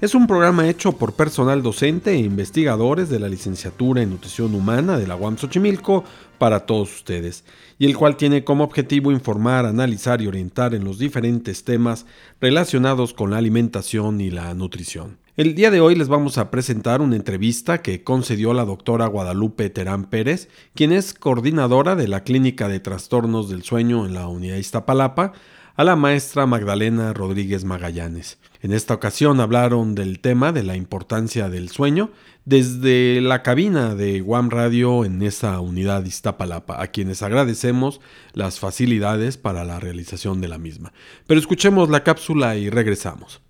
es un programa hecho por personal docente e investigadores de la licenciatura en nutrición humana de la UAM Xochimilco para todos ustedes, y el cual tiene como objetivo informar, analizar y orientar en los diferentes temas relacionados con la alimentación y la nutrición. El día de hoy les vamos a presentar una entrevista que concedió la doctora Guadalupe Terán Pérez, quien es coordinadora de la Clínica de Trastornos del Sueño en la Unidad Iztapalapa, a la maestra Magdalena Rodríguez Magallanes. En esta ocasión hablaron del tema de la importancia del sueño desde la cabina de Guam Radio en esa unidad Iztapalapa, a quienes agradecemos las facilidades para la realización de la misma. Pero escuchemos la cápsula y regresamos.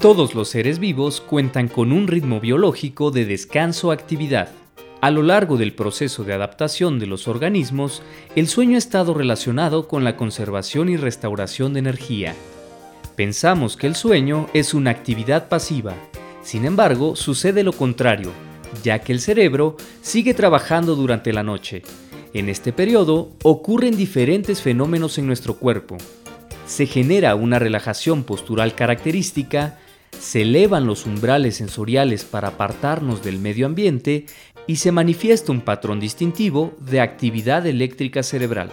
Todos los seres vivos cuentan con un ritmo biológico de descanso-actividad. A lo largo del proceso de adaptación de los organismos, el sueño ha estado relacionado con la conservación y restauración de energía. Pensamos que el sueño es una actividad pasiva, sin embargo sucede lo contrario, ya que el cerebro sigue trabajando durante la noche. En este periodo ocurren diferentes fenómenos en nuestro cuerpo. Se genera una relajación postural característica, se elevan los umbrales sensoriales para apartarnos del medio ambiente y se manifiesta un patrón distintivo de actividad eléctrica cerebral.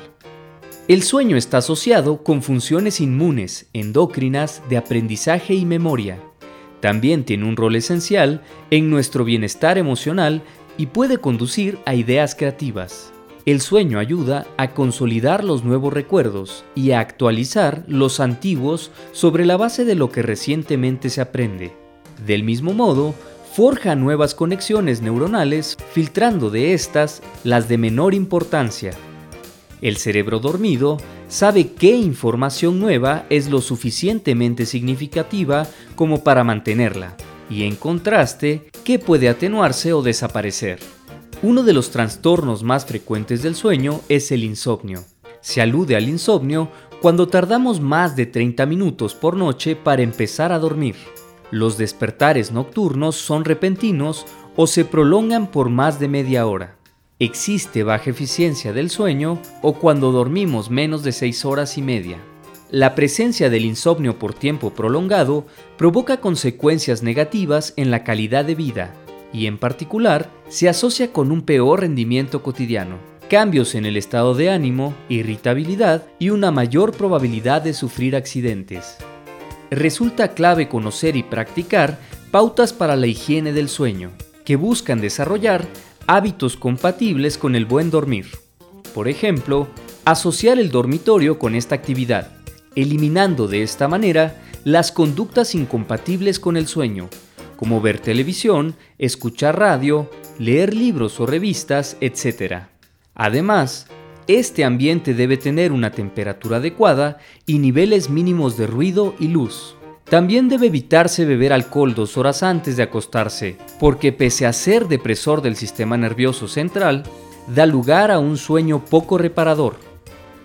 El sueño está asociado con funciones inmunes, endocrinas, de aprendizaje y memoria. También tiene un rol esencial en nuestro bienestar emocional y puede conducir a ideas creativas. El sueño ayuda a consolidar los nuevos recuerdos y a actualizar los antiguos sobre la base de lo que recientemente se aprende. Del mismo modo, forja nuevas conexiones neuronales filtrando de estas las de menor importancia. El cerebro dormido sabe qué información nueva es lo suficientemente significativa como para mantenerla, y en contraste, qué puede atenuarse o desaparecer. Uno de los trastornos más frecuentes del sueño es el insomnio. Se alude al insomnio cuando tardamos más de 30 minutos por noche para empezar a dormir. Los despertares nocturnos son repentinos o se prolongan por más de media hora. Existe baja eficiencia del sueño o cuando dormimos menos de 6 horas y media. La presencia del insomnio por tiempo prolongado provoca consecuencias negativas en la calidad de vida, y en particular se asocia con un peor rendimiento cotidiano, cambios en el estado de ánimo, irritabilidad y una mayor probabilidad de sufrir accidentes. Resulta clave conocer y practicar pautas para la higiene del sueño, que buscan desarrollar hábitos compatibles con el buen dormir. Por ejemplo, asociar el dormitorio con esta actividad, eliminando de esta manera las conductas incompatibles con el sueño, como ver televisión, escuchar radio, leer libros o revistas, etc. Además, este ambiente debe tener una temperatura adecuada y niveles mínimos de ruido y luz. También debe evitarse beber alcohol dos horas antes de acostarse, porque pese a ser depresor del sistema nervioso central, da lugar a un sueño poco reparador.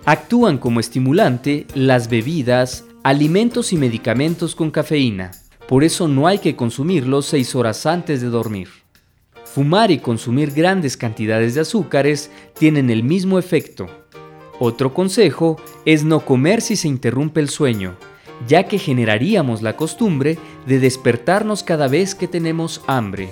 Actúan como estimulante las bebidas, alimentos y medicamentos con cafeína. Por eso no hay que consumirlos 6 horas antes de dormir. Fumar y consumir grandes cantidades de azúcares tienen el mismo efecto. Otro consejo es no comer si se interrumpe el sueño, ya que generaríamos la costumbre de despertarnos cada vez que tenemos hambre.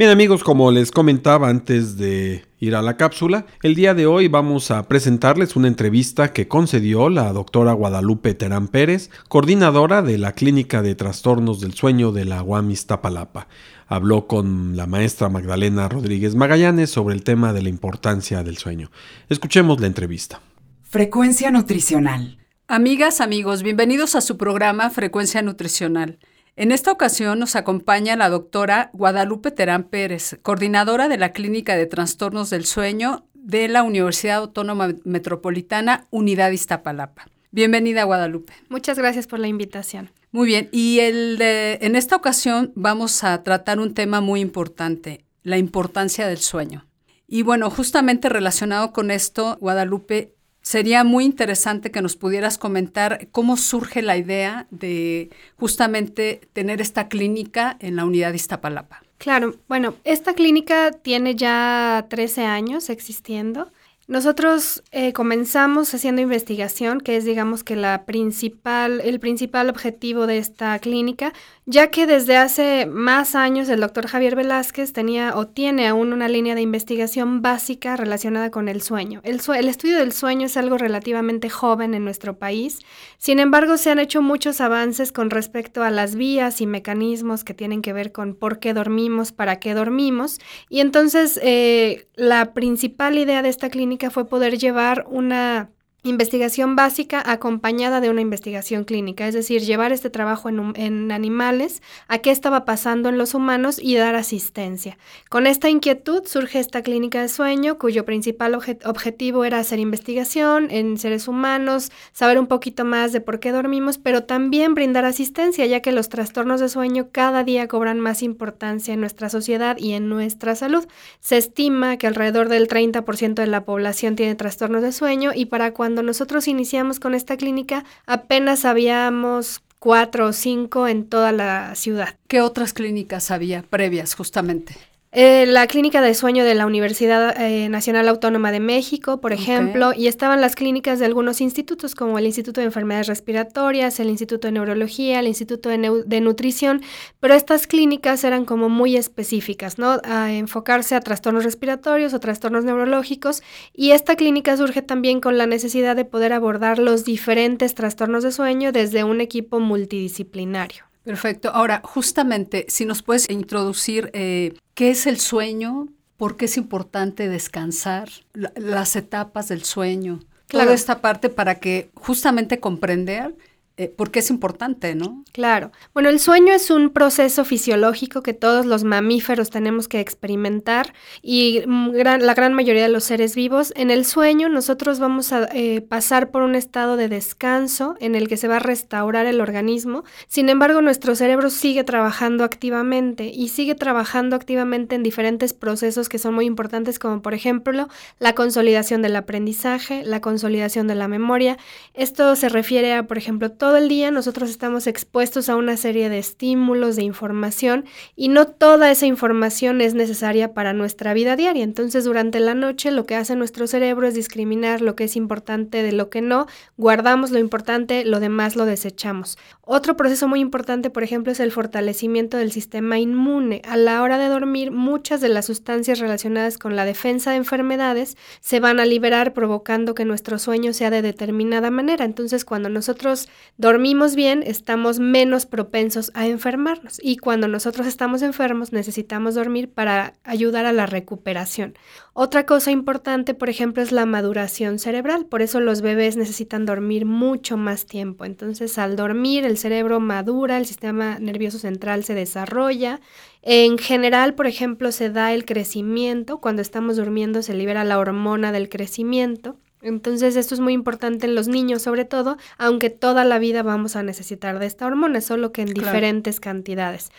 Bien amigos, como les comentaba antes de ir a la cápsula, el día de hoy vamos a presentarles una entrevista que concedió la doctora Guadalupe Terán Pérez, coordinadora de la Clínica de Trastornos del Sueño de la UAM Iztapalapa. Habló con la maestra Magdalena Rodríguez Magallanes sobre el tema de la importancia del sueño. Escuchemos la entrevista. Frecuencia nutricional. Amigas, amigos, bienvenidos a su programa Frecuencia Nutricional. En esta ocasión nos acompaña la doctora Guadalupe Terán Pérez, coordinadora de la Clínica de Trastornos del Sueño de la Universidad Autónoma Metropolitana Unidad Iztapalapa. Bienvenida, Guadalupe. Muchas gracias por la invitación. Muy bien, y el en esta ocasión vamos a tratar un tema muy importante, la importancia del sueño. Y bueno, justamente relacionado con esto, Guadalupe, Sería muy interesante que nos pudieras comentar cómo surge la idea de justamente tener esta clínica en la unidad de Iztapalapa. Claro, bueno, esta clínica tiene ya 13 años existiendo. Nosotros eh, comenzamos haciendo investigación, que es digamos que la principal, el principal objetivo de esta clínica, ya que desde hace más años el doctor Javier Velázquez tenía o tiene aún una línea de investigación básica relacionada con el sueño. El, el estudio del sueño es algo relativamente joven en nuestro país, sin embargo se han hecho muchos avances con respecto a las vías y mecanismos que tienen que ver con por qué dormimos, para qué dormimos, y entonces eh, la principal idea de esta clínica fue poder llevar una investigación básica acompañada de una investigación clínica, es decir, llevar este trabajo en, animales a qué estaba pasando en los humanos y dar asistencia. Con esta inquietud surge esta clínica de sueño cuyo principal objetivo era hacer investigación en seres humanos, saber un poquito más de por qué dormimos, pero también brindar asistencia, ya que los trastornos de sueño cada día cobran más importancia en nuestra sociedad y en nuestra salud. Se estima que alrededor del 30% de la población tiene trastornos de sueño y para cuando cuando nosotros iniciamos con esta clínica, apenas habíamos cuatro o cinco en toda la ciudad. ¿Qué otras clínicas había previas justamente? Eh, la clínica de sueño de la Universidad eh, Nacional Autónoma de México, por ejemplo, y estaban las clínicas de algunos institutos como el Instituto de Enfermedades Respiratorias, el Instituto de Neurología, el Instituto de, Nutrición, pero estas clínicas eran como muy específicas, ¿no? A enfocarse a trastornos respiratorios o trastornos neurológicos, y esta clínica surge también con la necesidad de poder abordar los diferentes trastornos de sueño desde un equipo multidisciplinario. Perfecto. Ahora, justamente, si nos puedes introducir eh, qué es el sueño, por qué es importante descansar, las etapas del sueño, claro. toda esta parte para que justamente comprender eh, porque es importante, ¿no? Claro. Bueno, el sueño es un proceso fisiológico que todos los mamíferos tenemos que experimentar y mm, la gran mayoría de los seres vivos. En el sueño nosotros vamos a eh, pasar por un estado de descanso en el que se va a restaurar el organismo. Sin embargo, nuestro cerebro sigue trabajando activamente y sigue trabajando activamente en diferentes procesos que son muy importantes, como por ejemplo la consolidación del aprendizaje, la consolidación de la memoria. Esto se refiere a, por ejemplo, todo todo el día nosotros estamos expuestos a una serie de estímulos, de información, y no toda esa información es necesaria para nuestra vida diaria. Entonces, durante la noche lo que hace nuestro cerebro es discriminar lo que es importante de lo que no, guardamos lo importante, lo demás lo desechamos. Otro proceso muy importante, por ejemplo, es el fortalecimiento del sistema inmune. A la hora de dormir, muchas de las sustancias relacionadas con la defensa de enfermedades se van a liberar provocando que nuestro sueño sea de determinada manera. Entonces, cuando nosotros dormimos bien, estamos menos propensos a enfermarnos y cuando nosotros estamos enfermos necesitamos dormir para ayudar a la recuperación. Otra cosa importante, por ejemplo, es la maduración cerebral, por eso los bebés necesitan dormir mucho más tiempo. Entonces, al dormir, el cerebro madura, el sistema nervioso central se desarrolla. En general, por ejemplo, se da el crecimiento, cuando estamos durmiendo se libera la hormona del crecimiento. Entonces esto es muy importante en los niños sobre todo, aunque toda la vida vamos a necesitar de esta hormona, solo que en diferentes cantidades.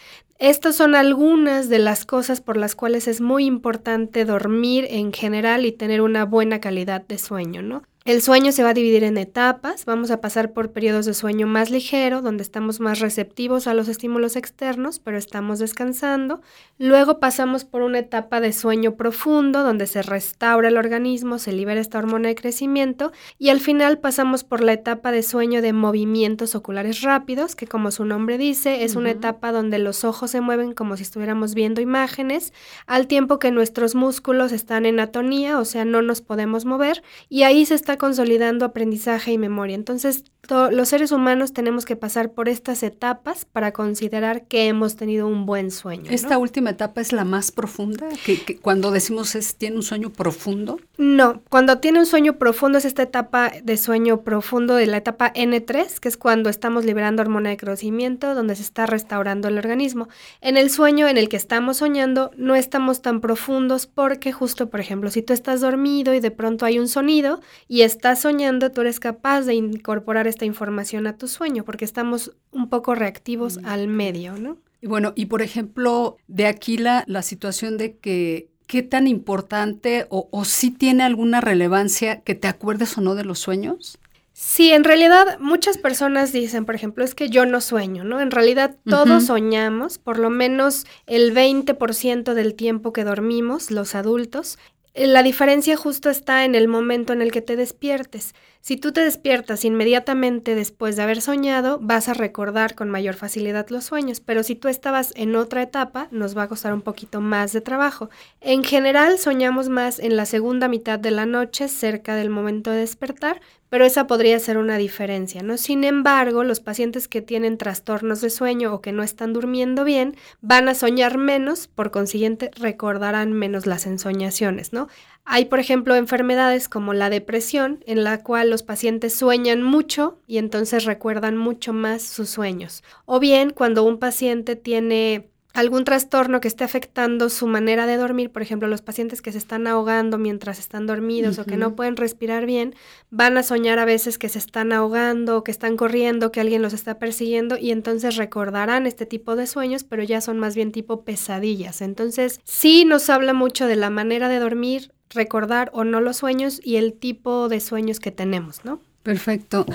Estas son algunas de las cosas por las cuales es muy importante dormir en general y tener una buena calidad de sueño, ¿no? El sueño se va a dividir en etapas, vamos a pasar por periodos de sueño más ligero, donde estamos más receptivos a los estímulos externos, pero estamos descansando. Luego pasamos por una etapa de sueño profundo, donde se restaura el organismo, se libera esta hormona de crecimiento, y al final pasamos por la etapa de sueño de movimientos oculares rápidos, que como su nombre dice, es una etapa donde los ojos se mueven como si estuviéramos viendo imágenes, al tiempo que nuestros músculos están en atonía, o sea, no nos podemos mover, y ahí se está consolidando aprendizaje y memoria. Entonces, los seres humanos tenemos que pasar por estas etapas para considerar que hemos tenido un buen sueño. ¿Esta última etapa es la más profunda? ¿Que, cuando decimos es, tiene un sueño profundo? No, cuando tiene un sueño profundo es esta etapa de sueño profundo de la etapa N3, que es cuando estamos liberando hormona de crecimiento, donde se está restaurando el organismo. En el sueño en el que estamos soñando no estamos tan profundos porque justo, por ejemplo, si tú estás dormido y de pronto hay un sonido y estás soñando, tú eres capaz de incorporar esta información a tu sueño, porque estamos un poco reactivos mm. al medio, ¿no? Y bueno, y por ejemplo, de aquí la, la situación de que qué tan importante o, o si tiene alguna relevancia que te acuerdes o no de los sueños. Sí, en realidad muchas personas dicen, por ejemplo, es que yo no sueño, ¿no? En realidad todos soñamos, por lo menos el 20% del tiempo que dormimos, los adultos, la diferencia justo está en el momento en el que te despiertes. Si tú te despiertas inmediatamente después de haber soñado, vas a recordar con mayor facilidad los sueños, pero si tú estabas en otra etapa, nos va a costar un poquito más de trabajo. En general, soñamos más en la segunda mitad de la noche, cerca del momento de despertar, pero esa podría ser una diferencia, ¿no? Sin embargo, los pacientes que tienen trastornos de sueño o que no están durmiendo bien van a soñar menos, por consiguiente recordarán menos las ensoñaciones, ¿no? Hay, por ejemplo, enfermedades como la depresión, en la cual los pacientes sueñan mucho y entonces recuerdan mucho más sus sueños. O bien, cuando un paciente tiene algún trastorno que esté afectando su manera de dormir, por ejemplo, los pacientes que se están ahogando mientras están dormidos o que no pueden respirar bien, van a soñar a veces que se están ahogando, que están corriendo, que alguien los está persiguiendo y entonces recordarán este tipo de sueños, pero ya son más bien tipo pesadillas. Entonces, sí nos habla mucho de la manera de dormir, recordar o no los sueños y el tipo de sueños que tenemos, ¿no? Perfecto.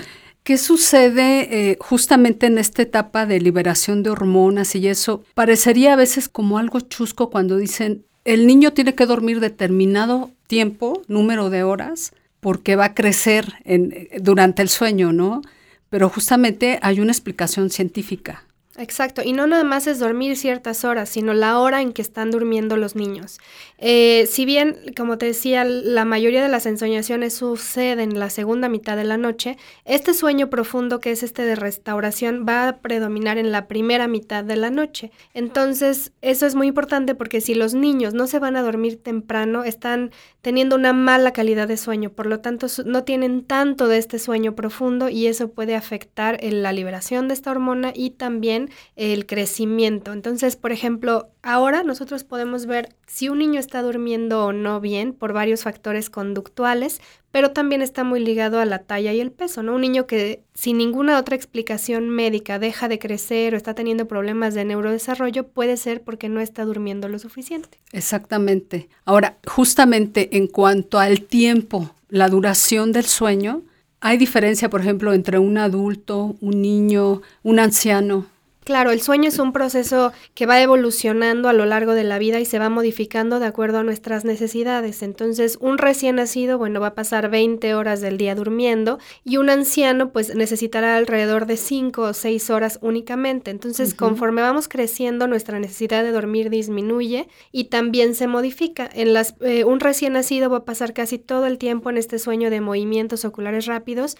¿Qué sucede eh, justamente en esta etapa de liberación de hormonas y eso? Parecería a veces como algo chusco cuando dicen, el niño tiene que dormir determinado tiempo, número de horas, porque va a crecer en, durante el sueño, ¿no? Pero justamente hay una explicación científica. Exacto, y no nada más es dormir ciertas horas, sino la hora en que están durmiendo los niños. Eh, si bien, como te decía, la mayoría de las ensoñaciones suceden en la segunda mitad de la noche, este sueño profundo que es este de restauración va a predominar en la primera mitad de la noche. Entonces, eso es muy importante porque si los niños no se van a dormir temprano, están teniendo una mala calidad de sueño, por lo tanto, no tienen tanto de este sueño profundo y eso puede afectar en la liberación de esta hormona y también el crecimiento. Entonces, por ejemplo, ahora nosotros podemos ver si un niño está durmiendo o no bien por varios factores conductuales, pero también está muy ligado a la talla y el peso, ¿no? Un niño que sin ninguna otra explicación médica deja de crecer o está teniendo problemas de neurodesarrollo puede ser porque no está durmiendo lo suficiente. Exactamente. Ahora, justamente en cuanto al tiempo, la duración del sueño, ¿hay diferencia, por ejemplo, entre un adulto, un niño, un anciano? Claro, el sueño es un proceso que va evolucionando a lo largo de la vida y se va modificando de acuerdo a nuestras necesidades. Entonces, un recién nacido, bueno, va a pasar 20 horas del día durmiendo y un anciano pues necesitará alrededor de 5 o 6 horas únicamente. Entonces, conforme vamos creciendo, nuestra necesidad de dormir disminuye y también se modifica. En las, eh, un recién nacido va a pasar casi todo el tiempo en este sueño de movimientos oculares rápidos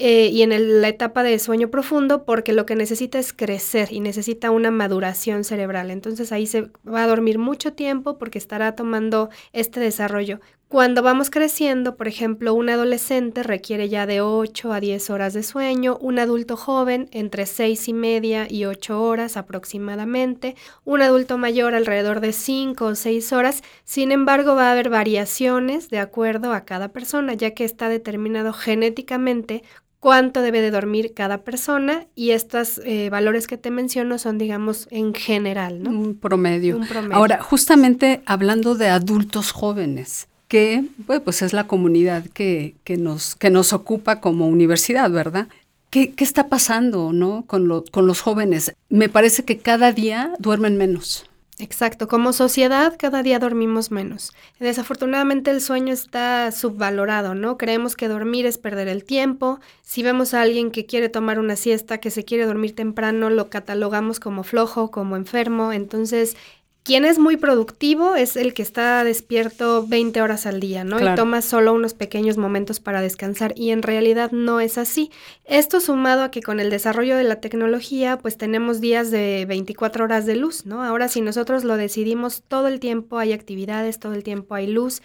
eh, y en la etapa de sueño profundo porque lo que necesita es crecer y necesita una maduración cerebral. Entonces ahí se va a dormir mucho tiempo porque estará tomando este desarrollo. Cuando vamos creciendo, por ejemplo, un adolescente requiere ya de 8 a 10 horas de sueño, un adulto joven entre 6 y media y 8 horas aproximadamente, un adulto mayor alrededor de 5 o 6 horas, sin embargo va a haber variaciones de acuerdo a cada persona, ya que está determinado genéticamente cuánto debe de dormir cada persona y estos eh, valores que te menciono son, digamos, en general, ¿no? Un promedio. Un promedio. Ahora, justamente hablando de adultos jóvenes, que pues es la comunidad que, nos, que nos ocupa como universidad, ¿verdad? ¿Qué, está pasando ¿no? con, con los jóvenes? Me parece que cada día duermen menos. Exacto, como sociedad cada día dormimos menos. Desafortunadamente el sueño está subvalorado, ¿no? Creemos que dormir es perder el tiempo. Si vemos a alguien que quiere tomar una siesta, que se quiere dormir temprano, lo catalogamos como flojo, como enfermo. Entonces quien es muy productivo es el que está despierto 20 horas al día, ¿no? Y toma solo unos pequeños momentos para descansar y en realidad no es así. Esto sumado a que con el desarrollo de la tecnología, pues tenemos días de 24 horas de luz, ¿no? Ahora si nosotros lo decidimos, todo el tiempo hay actividades, todo el tiempo hay luz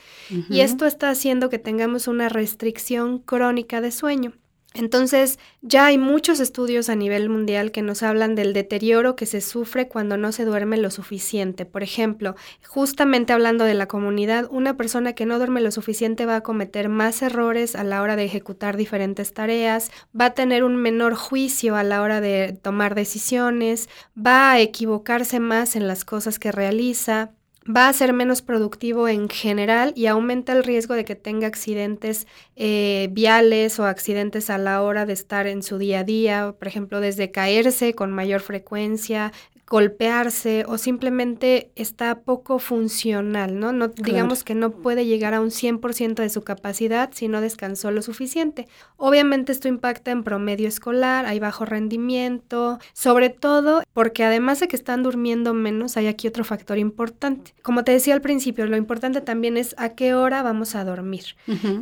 y esto está haciendo que tengamos una restricción crónica de sueño. Entonces, ya hay muchos estudios a nivel mundial que nos hablan del deterioro que se sufre cuando no se duerme lo suficiente. Por ejemplo, justamente hablando de la comunidad, una persona que no duerme lo suficiente va a cometer más errores a la hora de ejecutar diferentes tareas, va a tener un menor juicio a la hora de tomar decisiones, va a equivocarse más en las cosas que realiza, va a ser menos productivo en general y aumenta el riesgo de que tenga accidentes eh, viales o accidentes a la hora de estar en su día a día, por ejemplo, desde caerse con mayor frecuencia, golpearse o simplemente está poco funcional, ¿no? no Digamos que no puede llegar a un 100% de su capacidad si no descansó lo suficiente. Obviamente esto impacta en promedio escolar, hay bajo rendimiento, sobre todo porque además de que están durmiendo menos, hay aquí otro factor importante. Como te decía al principio, lo importante también es a qué hora vamos a dormir.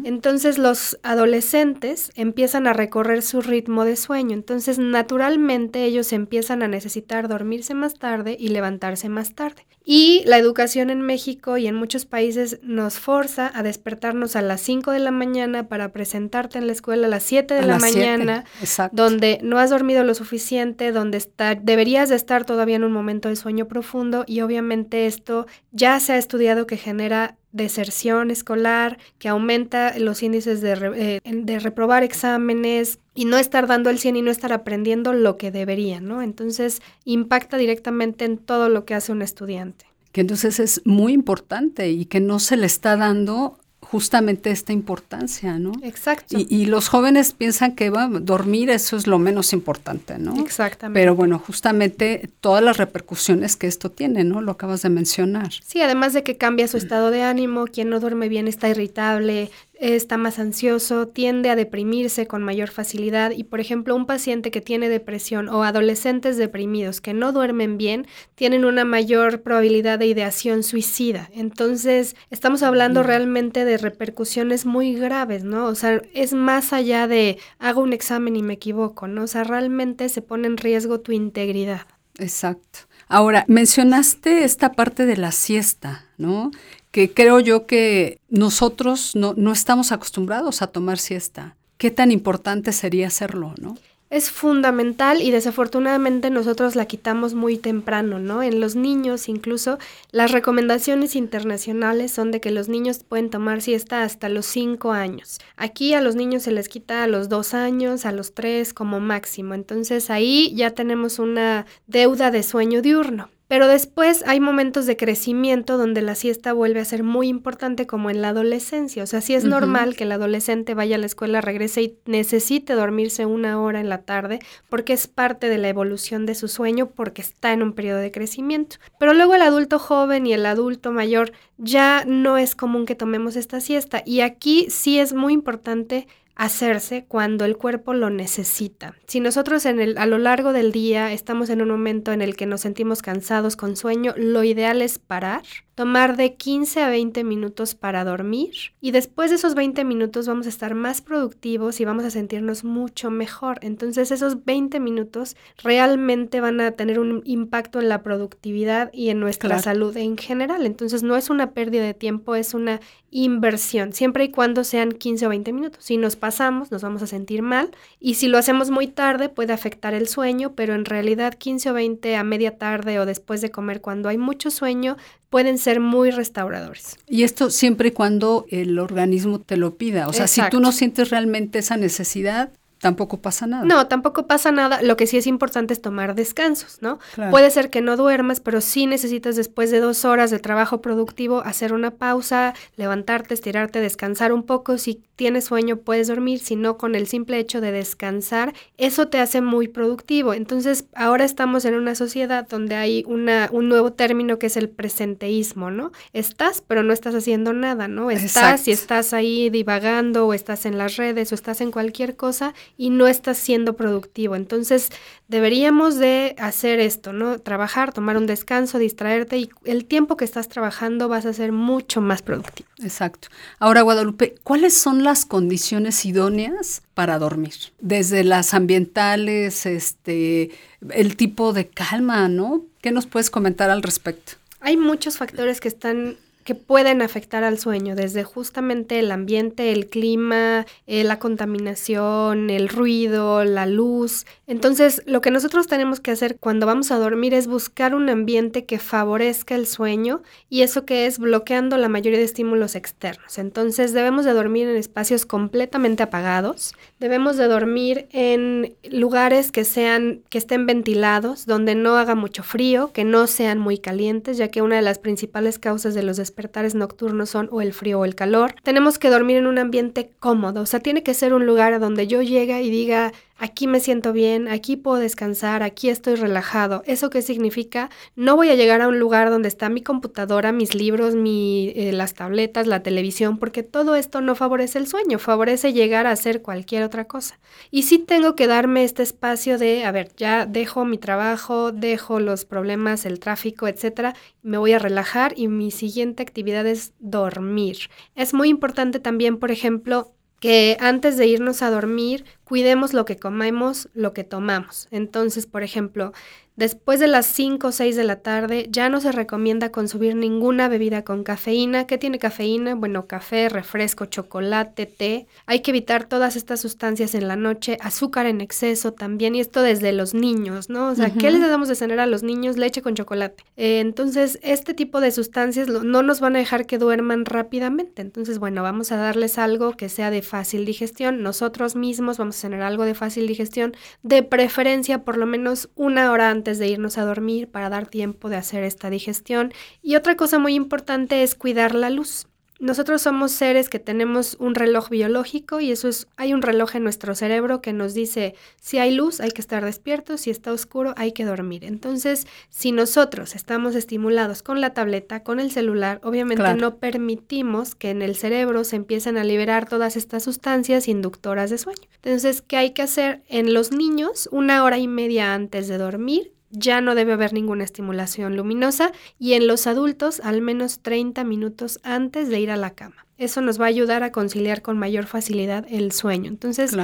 Entonces los adolescentes empiezan a recorrer su ritmo de sueño, entonces naturalmente ellos empiezan a necesitar dormirse más tarde y levantarse más tarde. Y la educación en México y en muchos países nos forza a despertarnos a las 5 de la mañana para presentarte en la escuela a las 7 de la mañana, donde no has dormido lo suficiente, donde está, deberías de estar todavía en un momento de sueño profundo y obviamente esto ya se ha estudiado que genera deserción escolar, que aumenta los índices de, eh, de, reprobar exámenes y no estar dando el 100 y no estar aprendiendo lo que debería, ¿no? Entonces impacta directamente en todo lo que hace un estudiante. Que entonces es muy importante y que no se le está dando justamente esta importancia, ¿no? Exacto. Y, los jóvenes piensan que va, dormir eso es lo menos importante, ¿no? Exactamente. Pero bueno, justamente todas las repercusiones que esto tiene, ¿no? Lo acabas de mencionar. Sí, además de que cambia su estado de ánimo, quien no duerme bien está irritable, está más ansioso, tiende a deprimirse con mayor facilidad y, por ejemplo, un paciente que tiene depresión o adolescentes deprimidos que no duermen bien tienen una mayor probabilidad de ideación suicida. Entonces, estamos hablando realmente de repercusiones muy graves, ¿no? O sea, es más allá de hago un examen y me equivoco, ¿no? O sea, realmente se pone en riesgo tu integridad. Exacto. Ahora, mencionaste esta parte de la siesta, ¿no? Que creo yo que nosotros no, no estamos acostumbrados a tomar siesta. ¿Qué tan importante sería hacerlo, no? Es fundamental y desafortunadamente nosotros la quitamos muy temprano, ¿no? En los niños incluso las recomendaciones internacionales son de que los niños pueden tomar siesta hasta los 5 años. Aquí a los niños se les quita a los 2 años, a los 3 como máximo. Entonces ahí ya tenemos una deuda de sueño diurno. Pero después hay momentos de crecimiento donde la siesta vuelve a ser muy importante como en la adolescencia. O sea, sí es normal que el adolescente vaya a la escuela, regrese y necesite dormirse una hora en la tarde porque es parte de la evolución de su sueño porque está en un periodo de crecimiento. Pero luego el adulto joven y el adulto mayor ya no es común que tomemos esta siesta. Y aquí sí es muy importante hacerse cuando el cuerpo lo necesita. Si nosotros en el, a lo largo del día estamos en un momento en el que nos sentimos cansados con sueño, lo ideal es parar, tomar de 15 a 20 minutos para dormir y después de esos 20 minutos vamos a estar más productivos y vamos a sentirnos mucho mejor. Entonces esos 20 minutos realmente van a tener un impacto en la productividad y en nuestra salud en general. Entonces no es una pérdida de tiempo, es una inversión, siempre y cuando sean 15 o 20 minutos. Si nos pasamos, nos vamos a sentir mal y si lo hacemos muy tarde puede afectar el sueño, pero en realidad 15 o 20 a media tarde o después de comer cuando hay mucho sueño pueden ser muy restauradores. Y esto siempre y cuando el organismo te lo pida. O sea, si tú no sientes realmente esa necesidad, tampoco pasa nada. No, tampoco pasa nada. Lo que sí es importante es tomar descansos, ¿no? Puede ser que no duermas, pero sí necesitas después de dos horas de trabajo productivo hacer una pausa, levantarte, estirarte, descansar un poco. Si tienes sueño, puedes dormir. Si no, con el simple hecho de descansar, eso te hace muy productivo. Entonces, ahora estamos en una sociedad donde hay una, un nuevo término que es el presenteísmo, ¿no? Estás, pero no estás haciendo nada, ¿no? Estás y estás ahí divagando o estás en las redes o estás en cualquier cosa y no estás siendo productivo. Entonces, deberíamos de hacer esto, ¿no? Trabajar, tomar un descanso, distraerte y el tiempo que estás trabajando vas a ser mucho más productivo. Exacto. Ahora, Guadalupe, ¿cuáles son las condiciones idóneas para dormir? Desde las ambientales, este, el tipo de calma, ¿no? ¿Qué nos puedes comentar al respecto? Hay muchos factores que están que pueden afectar al sueño, desde justamente el ambiente, el clima, eh, la contaminación, el ruido, la luz. Entonces, lo que nosotros tenemos que hacer cuando vamos a dormir es buscar un ambiente que favorezca el sueño y eso que es bloqueando la mayoría de estímulos externos. Entonces, debemos de dormir en espacios completamente apagados, debemos de dormir en lugares que sean que estén ventilados, donde no haga mucho frío, que no sean muy calientes, ya que una de las principales causas de los despertares nocturnos son o el frío o el calor. Tenemos que dormir en un ambiente cómodo, o sea, tiene que ser un lugar a donde yo llegue y diga, aquí me siento bien, aquí puedo descansar, aquí estoy relajado. ¿Eso qué significa? No voy a llegar a un lugar donde está mi computadora, mis libros, mi, eh, las tabletas, la televisión, porque todo esto no favorece el sueño, favorece llegar a hacer cualquier otra cosa. Y sí tengo que darme este espacio de, a ver, ya dejo mi trabajo, dejo los problemas, el tráfico, etcétera, me voy a relajar y mi siguiente actividad es dormir. Es muy importante también, por ejemplo, que antes de irnos a dormir cuidemos lo que comemos, lo que tomamos. Entonces, por ejemplo, Después de las 5 o 6 de la tarde ya no se recomienda consumir ninguna bebida con cafeína. ¿Qué tiene cafeína? Bueno, café, refresco, chocolate, té. Hay que evitar todas estas sustancias en la noche, azúcar en exceso también, y esto desde los niños, ¿no? O sea, ¿qué les damos de cenar a los niños? Leche con chocolate. Eh, entonces, este tipo de sustancias no nos van a dejar que duerman rápidamente. Entonces, bueno, vamos a darles algo que sea de fácil digestión. Nosotros mismos vamos a tener algo de fácil digestión, de preferencia por lo menos una hora antes de irnos a dormir para dar tiempo de hacer esta digestión. Y otra cosa muy importante es cuidar la luz. Nosotros somos seres que tenemos un reloj biológico y eso es, hay un reloj en nuestro cerebro que nos dice si hay luz hay que estar despiertos, si está oscuro hay que dormir. Entonces, si nosotros estamos estimulados con la tableta, con el celular, obviamente no permitimos que en el cerebro se empiecen a liberar todas estas sustancias inductoras de sueño. Entonces, ¿qué hay que hacer en los niños? Una hora y media antes de dormir, ya no debe haber ninguna estimulación luminosa y en los adultos al menos 30 minutos antes de ir a la cama. Eso nos va a ayudar a conciliar con mayor facilidad el sueño. Entonces,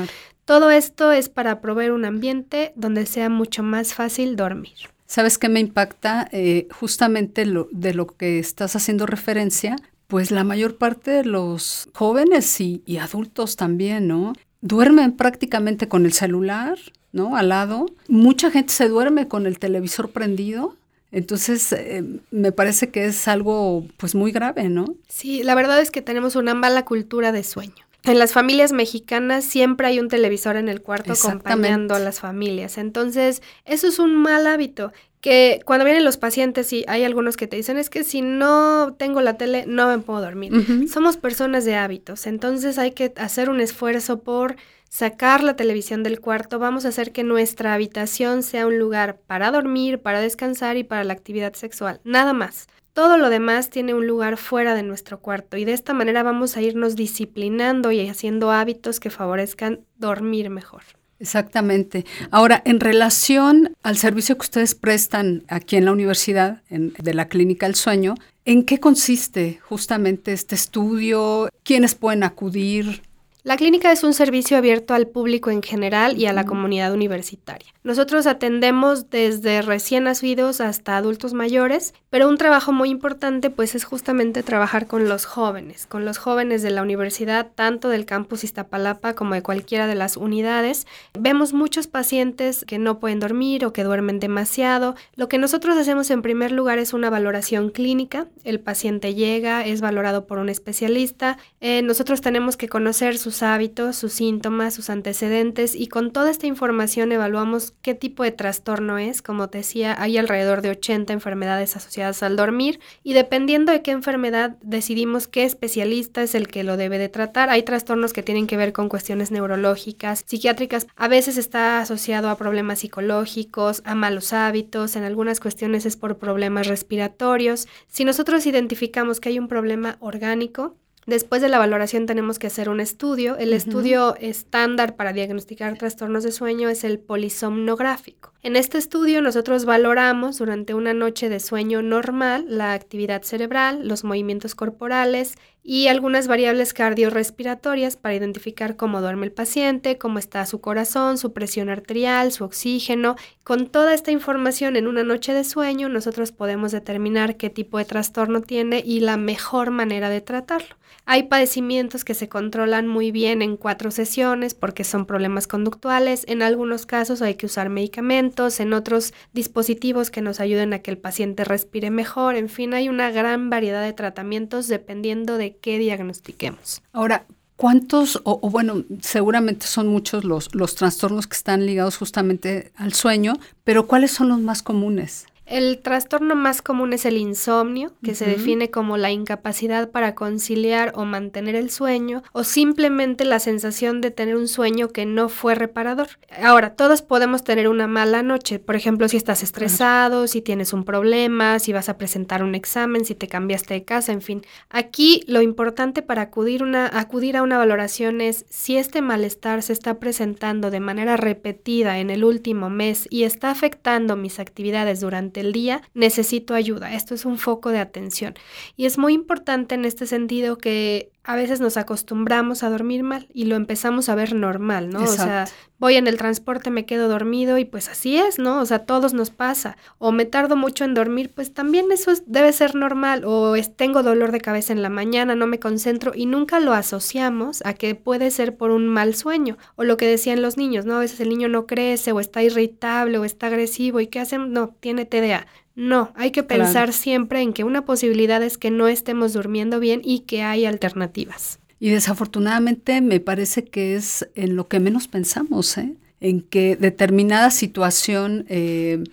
todo esto es para proveer un ambiente donde sea mucho más fácil dormir. ¿Sabes qué me impacta? Eh, justamente lo, de lo que estás haciendo referencia, pues la mayor parte de los jóvenes y, y adultos también, ¿no? Duermen prácticamente con el celular, ¿no? Al lado. Mucha gente se duerme con el televisor prendido. Entonces, eh, me parece que es algo pues muy grave, ¿no? Sí, la verdad es que tenemos una mala cultura de sueño. En las familias mexicanas siempre hay un televisor en el cuarto acompañando a las familias. Entonces, eso es un mal hábito que cuando vienen los pacientes y hay algunos que te dicen es que si no tengo la tele no me puedo dormir. Somos personas de hábitos, entonces hay que hacer un esfuerzo por sacar la televisión del cuarto, vamos a hacer que nuestra habitación sea un lugar para dormir, para descansar y para la actividad sexual, nada más. Todo lo demás tiene un lugar fuera de nuestro cuarto y de esta manera vamos a irnos disciplinando y haciendo hábitos que favorezcan dormir mejor. Exactamente. Ahora, en relación al servicio que ustedes prestan aquí en la universidad, de la Clínica del Sueño, ¿en qué consiste justamente este estudio? ¿Quiénes pueden acudir? La clínica es un servicio abierto al público en general y a la comunidad universitaria. Nosotros atendemos desde recién nacidos hasta adultos mayores, pero un trabajo muy importante pues es justamente trabajar con los jóvenes, con los jóvenes de la universidad, tanto del campus Iztapalapa como de cualquiera de las unidades. Vemos muchos pacientes que no pueden dormir o que duermen demasiado. Lo que nosotros hacemos en primer lugar es una valoración clínica. El paciente llega, es valorado por un especialista. Eh, nosotros tenemos que conocer sus sus hábitos, sus síntomas, sus antecedentes y con toda esta información evaluamos qué tipo de trastorno es. Como te decía, hay alrededor de 80 enfermedades asociadas al dormir y dependiendo de qué enfermedad decidimos qué especialista es el que lo debe de tratar. Hay trastornos que tienen que ver con cuestiones neurológicas, psiquiátricas, a veces está asociado a problemas psicológicos, a malos hábitos, en algunas cuestiones es por problemas respiratorios. Si nosotros identificamos que hay un problema orgánico, Después de la valoración tenemos que hacer un estudio. El estudio estándar para diagnosticar trastornos de sueño es el polisomnográfico. En este estudio nosotros valoramos durante una noche de sueño normal la actividad cerebral, los movimientos corporales y algunas variables cardiorrespiratorias para identificar cómo duerme el paciente, cómo está su corazón, su presión arterial, su oxígeno. Con toda esta información en una noche de sueño nosotros podemos determinar qué tipo de trastorno tiene y la mejor manera de tratarlo. Hay padecimientos que se controlan muy bien en cuatro sesiones porque son problemas conductuales. En algunos casos hay que usar medicamentos, en otros dispositivos que nos ayuden a que el paciente respire mejor. En fin, hay una gran variedad de tratamientos dependiendo de qué diagnostiquemos. Ahora, ¿Cuántos, o, o, bueno, seguramente son muchos los, los trastornos que están ligados justamente al sueño, pero cuáles son los más comunes? El trastorno más común es el insomnio, que se define como la incapacidad para conciliar o mantener el sueño, o simplemente la sensación de tener un sueño que no fue reparador. Ahora, todos podemos tener una mala noche, por ejemplo, si estás estresado, si tienes un problema, si vas a presentar un examen, si te cambiaste de casa, en fin. Aquí lo importante para acudir, una, acudir a una valoración es si este malestar se está presentando de manera repetida en el último mes y está afectando mis actividades durante el día, necesito ayuda. Esto es un foco de atención. Y es muy importante en este sentido que a veces nos acostumbramos a dormir mal y lo empezamos a ver normal, ¿no? O sea, voy en el transporte, me quedo dormido y pues así es, ¿no? O sea, todos nos pasa. O me tardo mucho en dormir, pues también eso debe ser normal. O es, tengo dolor de cabeza en la mañana, no me concentro y nunca lo asociamos a que puede ser por un mal sueño. O lo que decían los niños, ¿no? A veces el niño no crece o está irritable o está agresivo y ¿qué hacen? No, tiene TDA. No, hay que pensar siempre en que una posibilidad es que no estemos durmiendo bien y que hay alternativas. Y desafortunadamente me parece que es en lo que menos pensamos, ¿eh? en que determinada situación eh,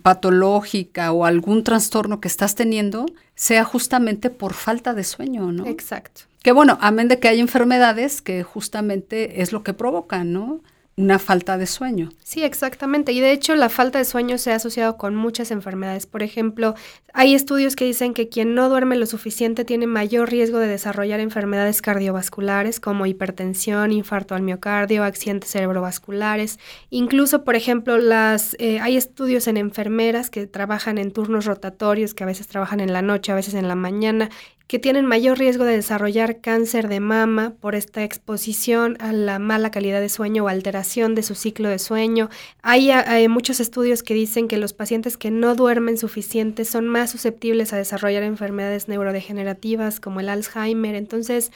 patológica o algún trastorno que estás teniendo sea justamente por falta de sueño, ¿no? Exacto. Que bueno, amén de que hay enfermedades que justamente es lo que provocan, ¿no? Una falta de sueño. Sí, exactamente. Y de hecho la falta de sueño se ha asociado con muchas enfermedades. Por ejemplo, hay estudios que dicen que quien no duerme lo suficiente tiene mayor riesgo de desarrollar enfermedades cardiovasculares como hipertensión, infarto al miocardio, accidentes cerebrovasculares. Incluso, por ejemplo, las eh, hay estudios en enfermeras que trabajan en turnos rotatorios, que a veces trabajan en la noche, a veces en la mañana, que tienen mayor riesgo de desarrollar cáncer de mama por esta exposición a la mala calidad de sueño o alteración de su ciclo de sueño. Hay, hay, muchos estudios que dicen que los pacientes que no duermen suficiente son más susceptibles a desarrollar enfermedades neurodegenerativas como el Alzheimer. Entonces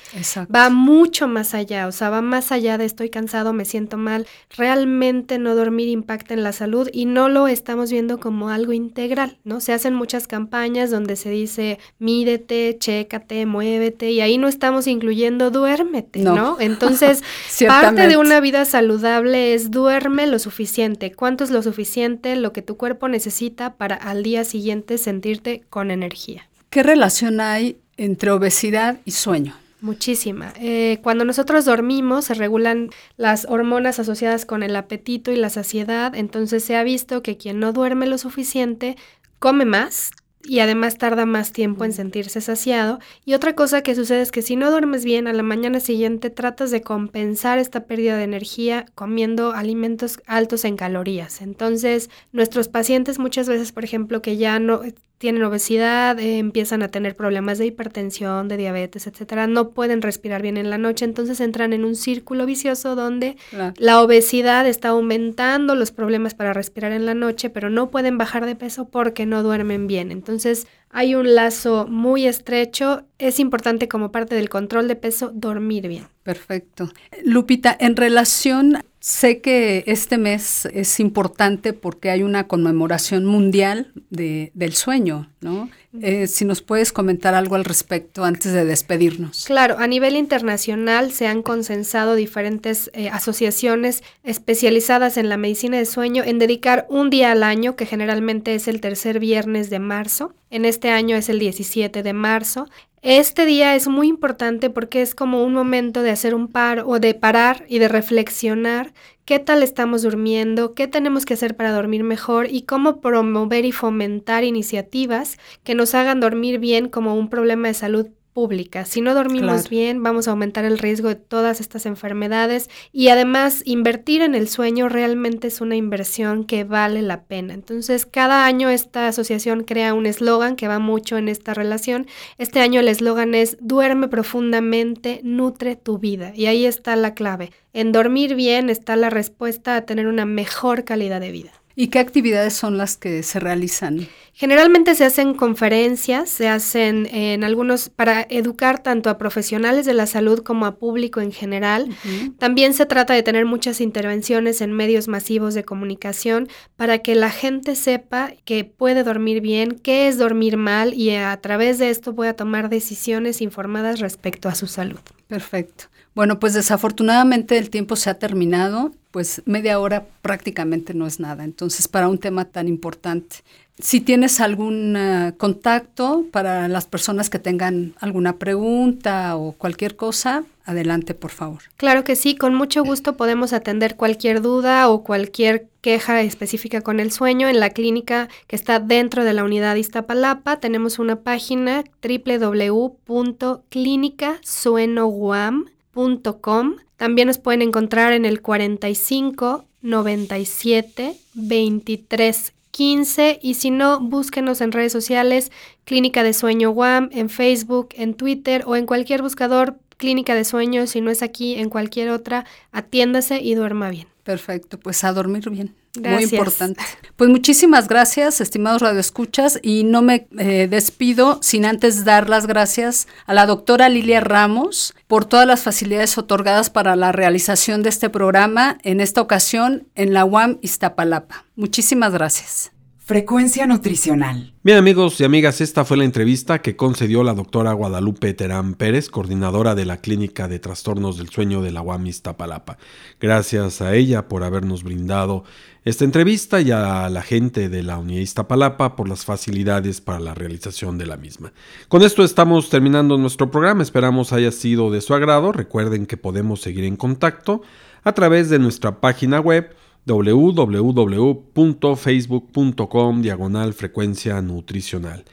va mucho más allá, o sea, va más allá de estoy cansado, me siento mal. Realmente no dormir impacta en la salud y no lo estamos viendo como algo integral, ¿no? Se hacen muchas campañas donde se dice mídete, che chécate, muévete, y ahí no estamos incluyendo duérmete, ¿no? Entonces, parte de una vida saludable es duerme lo suficiente. ¿Cuánto es lo suficiente? Lo que tu cuerpo necesita para al día siguiente sentirte con energía. ¿Qué relación hay entre obesidad y sueño? Muchísima. Eh, cuando nosotros dormimos se regulan las hormonas asociadas con el apetito y la saciedad, entonces se ha visto que quien no duerme lo suficiente come más, y además tarda más tiempo en sentirse saciado. Y otra cosa que sucede es que si no duermes bien, a la mañana siguiente tratas de compensar esta pérdida de energía comiendo alimentos altos en calorías. Entonces, nuestros pacientes muchas veces, por ejemplo, que ya no tienen obesidad, eh, empiezan a tener problemas de hipertensión, de diabetes, etcétera, no pueden respirar bien en la noche, entonces entran en un círculo vicioso donde la obesidad está aumentando los problemas para respirar en la noche, pero no pueden bajar de peso porque no duermen bien. Entonces, hay un lazo muy estrecho. Es importante como parte del control de peso dormir bien. Perfecto. Lupita, en relación Sé que este mes es importante porque hay una conmemoración mundial de, del sueño, ¿no? Eh, si nos puedes comentar algo al respecto antes de despedirnos. Claro, a nivel internacional se han consensado diferentes eh, asociaciones especializadas en la medicina de sueño en dedicar un día al año, que generalmente es el tercer viernes de marzo. En este año es el 17 de marzo, este día es muy importante porque es como un momento de hacer un par o de parar y de reflexionar qué tal estamos durmiendo, qué tenemos que hacer para dormir mejor y cómo promover y fomentar iniciativas que nos hagan dormir bien como un problema de salud pública. Si no dormimos bien, vamos a aumentar el riesgo de todas estas enfermedades y además invertir en el sueño realmente es una inversión que vale la pena. Entonces, cada año esta asociación crea un eslogan que va mucho en esta relación. Este año el eslogan es duerme profundamente, nutre tu vida. Y ahí está la clave. En dormir bien está la respuesta a tener una mejor calidad de vida. ¿Y qué actividades son las que se realizan? Generalmente se hacen conferencias, se hacen en algunos para educar tanto a profesionales de la salud como a público en general. También se trata de tener muchas intervenciones en medios masivos de comunicación para que la gente sepa que puede dormir bien, qué es dormir mal y a través de esto pueda tomar decisiones informadas respecto a su salud. Perfecto. Bueno, pues desafortunadamente el tiempo se ha terminado, pues media hora prácticamente no es nada, entonces para un tema tan importante. Si tienes algún eh, contacto para las personas que tengan alguna pregunta o cualquier cosa, adelante, por favor. Claro que sí, con mucho gusto podemos atender cualquier duda o cualquier queja específica con el sueño en la clínica que está dentro de la unidad Iztapalapa. Tenemos una página www.clinicasuenoguam.com también nos pueden encontrar en el 45 97 23 15 y si no, búsquenos en redes sociales Clínica de Sueño WAM, en Facebook, en Twitter o en cualquier buscador Clínica de Sueño, si no es aquí, en cualquier otra, atiéndase y duerma bien. Perfecto, pues a dormir bien. Muy importante. Pues muchísimas gracias, estimados radioescuchas, y no me eh, despido sin antes dar las gracias a la doctora Lilia Ramos por todas las facilidades otorgadas para la realización de este programa, en esta ocasión en la UAM Iztapalapa. Muchísimas gracias. Frecuencia nutricional. Bien amigos y amigas, esta fue la entrevista que concedió la doctora Guadalupe Terán Pérez, coordinadora de la Clínica de Trastornos del Sueño de la UAM Iztapalapa. Gracias a ella por habernos brindado esta entrevista y a la gente de la Unidad Iztapalapa por las facilidades para la realización de la misma. Con esto estamos terminando nuestro programa, esperamos haya sido de su agrado. Recuerden que podemos seguir en contacto a través de nuestra página web www.facebook.com diagonal frecuencia nutricional.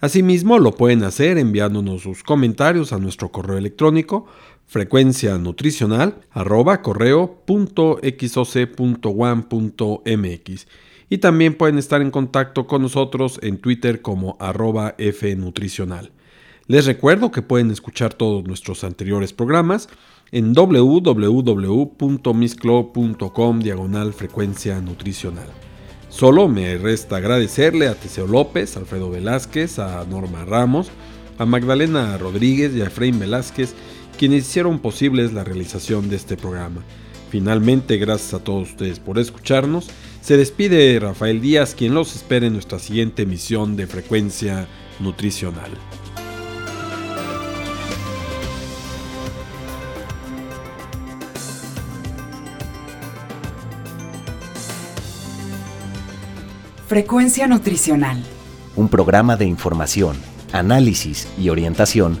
Asimismo, lo pueden hacer enviándonos sus comentarios a nuestro correo electrónico frecuencia nutricional arroba correo punto mx y también pueden estar en contacto con nosotros en Twitter como arroba fnutricional. Les recuerdo que pueden escuchar todos nuestros anteriores programas en www.misclo.com diagonal frecuencia nutricional. Solo me resta agradecerle a Teseo López, Alfredo Velázquez, a Norma Ramos, a Magdalena Rodríguez y a Efraín Velázquez, quienes hicieron posibles la realización de este programa. Finalmente, gracias a todos ustedes por escucharnos. Se despide Rafael Díaz, quien los espera en nuestra siguiente emisión de Frecuencia Nutricional. Frecuencia Nutricional. Un programa de información, análisis y orientación